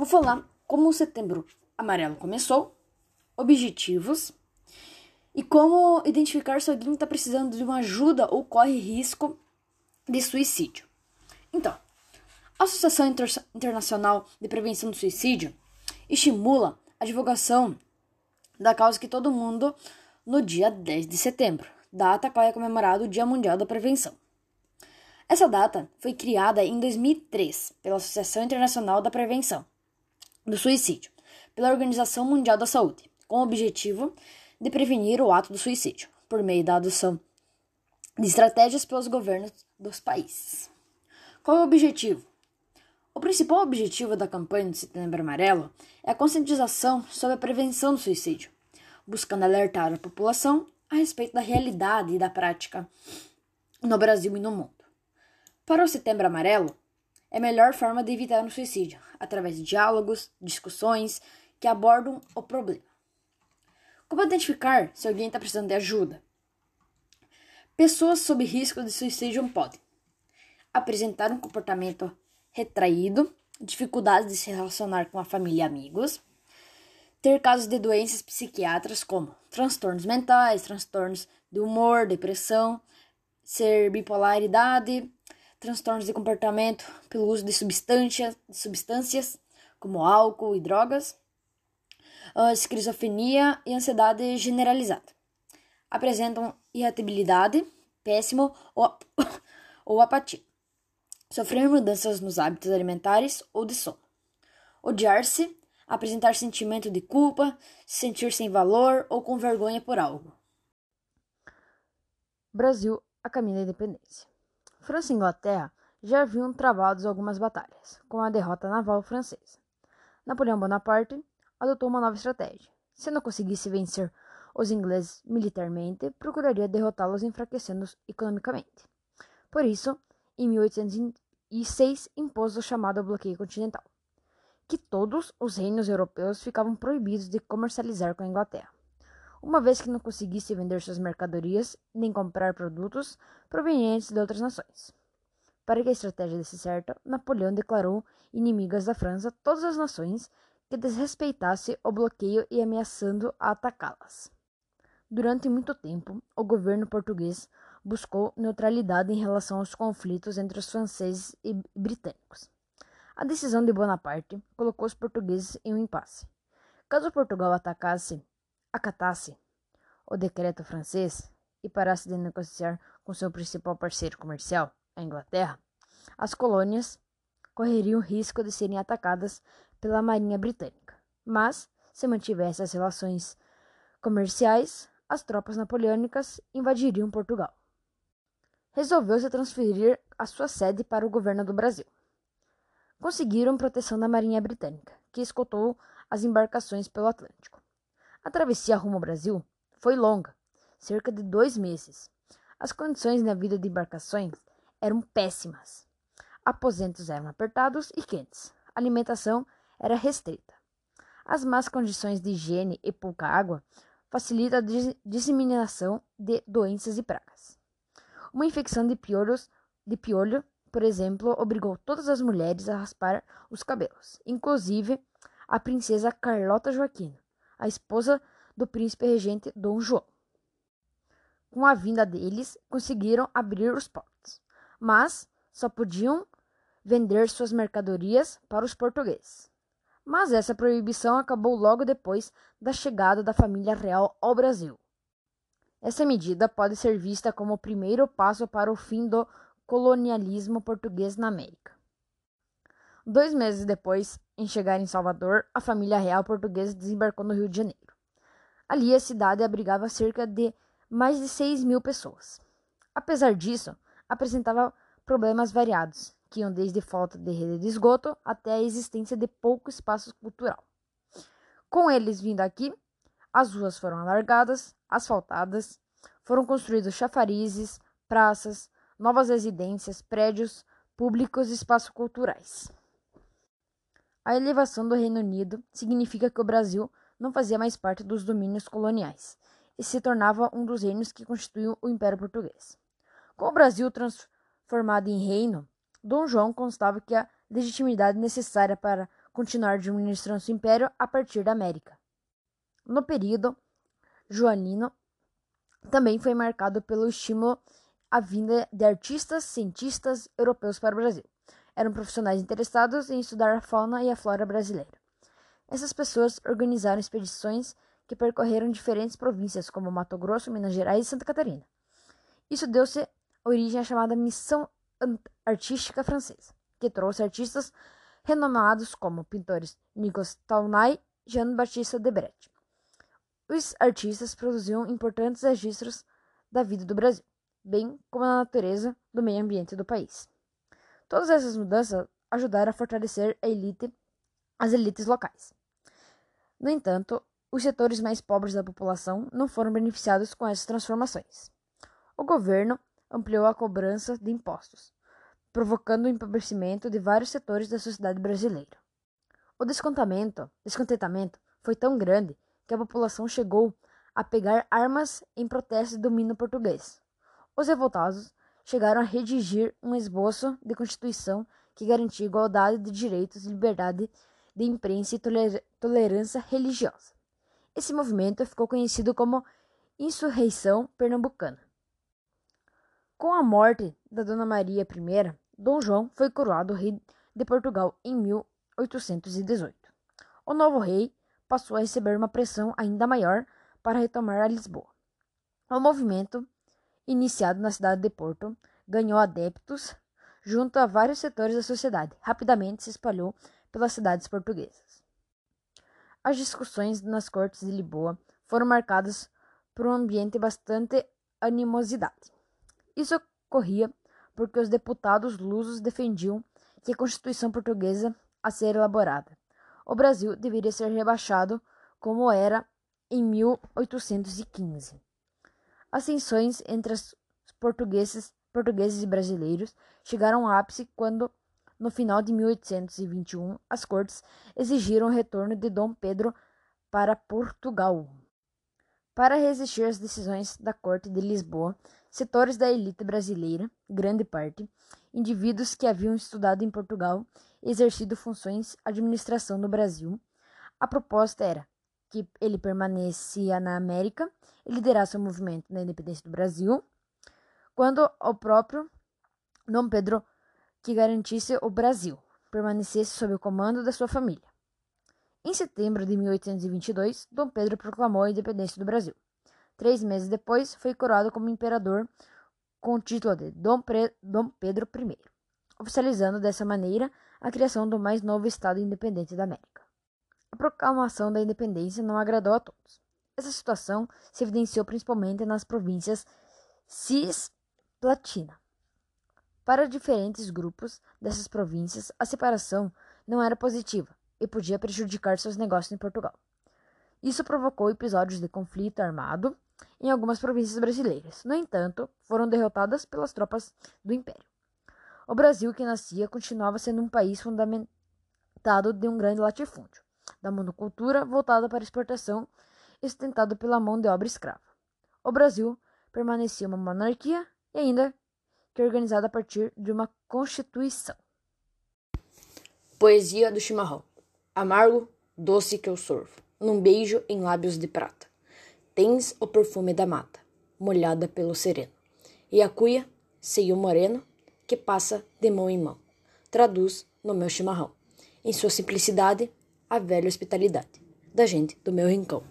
vou falar como o Setembro Amarelo começou, objetivos e como identificar se alguém está precisando de uma ajuda ou corre risco de suicídio. Então, a Associação Inter Internacional de Prevenção do Suicídio estimula a divulgação da causa que todo mundo no dia 10 de setembro, data qual é comemorado o Dia Mundial da Prevenção. Essa data foi criada em 2003 pela Associação Internacional da Prevenção do Suicídio, pela Organização Mundial da Saúde, com o objetivo de prevenir o ato do suicídio, por meio da adoção de estratégias pelos governos dos países. Qual é o objetivo? O principal objetivo da campanha do Setembro Amarelo é a conscientização sobre a prevenção do suicídio, buscando alertar a população a respeito da realidade e da prática no Brasil e no mundo. Para o Setembro Amarelo, é a melhor forma de evitar um suicídio, através de diálogos, discussões que abordam o problema. Como identificar se alguém está precisando de ajuda? Pessoas sob risco de suicídio podem apresentar um comportamento retraído, dificuldades de se relacionar com a família e amigos, ter casos de doenças psiquiátricas como transtornos mentais, transtornos de humor, depressão, ser bipolaridade, transtornos de comportamento pelo uso de substâncias, substâncias como álcool e drogas, esquizofrenia e ansiedade generalizada. Apresentam irritabilidade, péssimo ou, ou apatia. Sofrer mudanças nos hábitos alimentares ou de sono. Odiar-se, apresentar sentimento de culpa, se sentir sem valor ou com vergonha por algo. Brasil a caminho da independência. França e Inglaterra já haviam travado algumas batalhas, com a derrota naval francesa. Napoleão Bonaparte adotou uma nova estratégia. Se não conseguisse vencer os ingleses militarmente, procuraria derrotá-los enfraquecendo-os economicamente. Por isso, em 1806 impôs o chamado bloqueio continental, que todos os reinos europeus ficavam proibidos de comercializar com a Inglaterra, uma vez que não conseguisse vender suas mercadorias nem comprar produtos provenientes de outras nações. Para que a estratégia desse certo, Napoleão declarou inimigas da França todas as nações que desrespeitasse o bloqueio e ameaçando atacá-las. Durante muito tempo, o governo português buscou neutralidade em relação aos conflitos entre os franceses e britânicos. A decisão de Bonaparte colocou os portugueses em um impasse. Caso Portugal atacasse, acatasse o decreto francês e parasse de negociar com seu principal parceiro comercial, a Inglaterra, as colônias correriam risco de serem atacadas pela Marinha Britânica. Mas, se mantivesse as relações comerciais, as tropas napoleônicas invadiriam Portugal. Resolveu-se transferir a sua sede para o governo do Brasil. Conseguiram proteção da Marinha Britânica, que escoltou as embarcações pelo Atlântico. A travessia rumo ao Brasil foi longa, cerca de dois meses. As condições na vida de embarcações eram péssimas. Aposentos eram apertados e quentes. A alimentação era restrita. As más condições de higiene e pouca água facilitam a disseminação de doenças e pragas. Uma infecção de piolhos, de piolho, por exemplo, obrigou todas as mulheres a raspar os cabelos, inclusive a princesa Carlota Joaquina, a esposa do príncipe regente Dom João. Com a vinda deles, conseguiram abrir os portos, mas só podiam vender suas mercadorias para os portugueses. Mas essa proibição acabou logo depois da chegada da família real ao Brasil. Essa medida pode ser vista como o primeiro passo para o fim do colonialismo português na América. Dois meses depois, em chegar em Salvador, a família real portuguesa desembarcou no Rio de Janeiro. Ali, a cidade abrigava cerca de mais de 6 mil pessoas. Apesar disso, apresentava problemas variados, que iam desde falta de rede de esgoto até a existência de pouco espaço cultural. Com eles vindo aqui, as ruas foram alargadas, asfaltadas, foram construídos chafarizes, praças, novas residências, prédios públicos e espaços culturais. A elevação do Reino Unido significa que o Brasil não fazia mais parte dos domínios coloniais e se tornava um dos reinos que constituíam o Império Português. Com o Brasil transformado em reino, Dom João constava que a legitimidade necessária para continuar administrando seu império a partir da América. No período joanino, também foi marcado pelo estímulo à vinda de artistas, cientistas europeus para o Brasil. Eram profissionais interessados em estudar a fauna e a flora brasileira. Essas pessoas organizaram expedições que percorreram diferentes províncias como Mato Grosso, Minas Gerais e Santa Catarina. Isso deu-se origem à chamada Missão Artística Francesa, que trouxe artistas renomados como pintores Nicolas Taunay e Jean-Baptiste Debret. Os artistas produziam importantes registros da vida do Brasil, bem como da natureza do meio ambiente do país. Todas essas mudanças ajudaram a fortalecer a elite, as elites locais. No entanto, os setores mais pobres da população não foram beneficiados com essas transformações. O governo ampliou a cobrança de impostos, provocando o empobrecimento de vários setores da sociedade brasileira. O descontamento, descontentamento foi tão grande que a população chegou a pegar armas em protesto de domínio português. Os revoltados chegaram a redigir um esboço de constituição que garantia igualdade de direitos liberdade de imprensa e toler tolerância religiosa. Esse movimento ficou conhecido como Insurreição Pernambucana. Com a morte da Dona Maria I, Dom João foi coroado rei de Portugal em 1818. O novo rei passou a receber uma pressão ainda maior para retomar a Lisboa. O movimento, iniciado na cidade de Porto, ganhou adeptos junto a vários setores da sociedade. Rapidamente se espalhou pelas cidades portuguesas. As discussões nas cortes de Lisboa foram marcadas por um ambiente bastante animosidade. Isso ocorria porque os deputados lusos defendiam que a Constituição portuguesa a ser elaborada, o Brasil deveria ser rebaixado como era em 1815. As tensões entre os portugueses, portugueses e brasileiros chegaram ao ápice quando no final de 1821, as cortes exigiram o retorno de Dom Pedro para Portugal. Para resistir às decisões da Corte de Lisboa, setores da elite brasileira, grande parte, indivíduos que haviam estudado em Portugal e exercido funções administração no Brasil, a proposta era que ele permanecia na América e liderasse o movimento na independência do Brasil, quando o próprio Dom Pedro que garantisse o Brasil permanecesse sob o comando da sua família. Em setembro de 1822, Dom Pedro proclamou a independência do Brasil. Três meses depois, foi coroado como imperador com o título de Dom, Pre Dom Pedro I, oficializando dessa maneira a criação do mais novo Estado independente da América. Proclamação da independência não agradou a todos. Essa situação se evidenciou principalmente nas províncias cisplatina, para diferentes grupos dessas províncias, a separação não era positiva e podia prejudicar seus negócios em Portugal. Isso provocou episódios de conflito armado em algumas províncias brasileiras. No entanto, foram derrotadas pelas tropas do Império. O Brasil, que nascia, continuava sendo um país fundamentado de um grande latifúndio, da monocultura voltada para exportação sustentado pela mão de obra escrava. O Brasil permanecia uma monarquia e ainda que organizada a partir de uma constituição. Poesia do chimarrão. Amargo, doce que eu sorvo, num beijo em lábios de prata. Tens o perfume da mata, molhada pelo sereno. E a cuia, seio moreno, que passa de mão em mão. Traduz no meu chimarrão, em sua simplicidade, a velha hospitalidade da gente do meu rincão.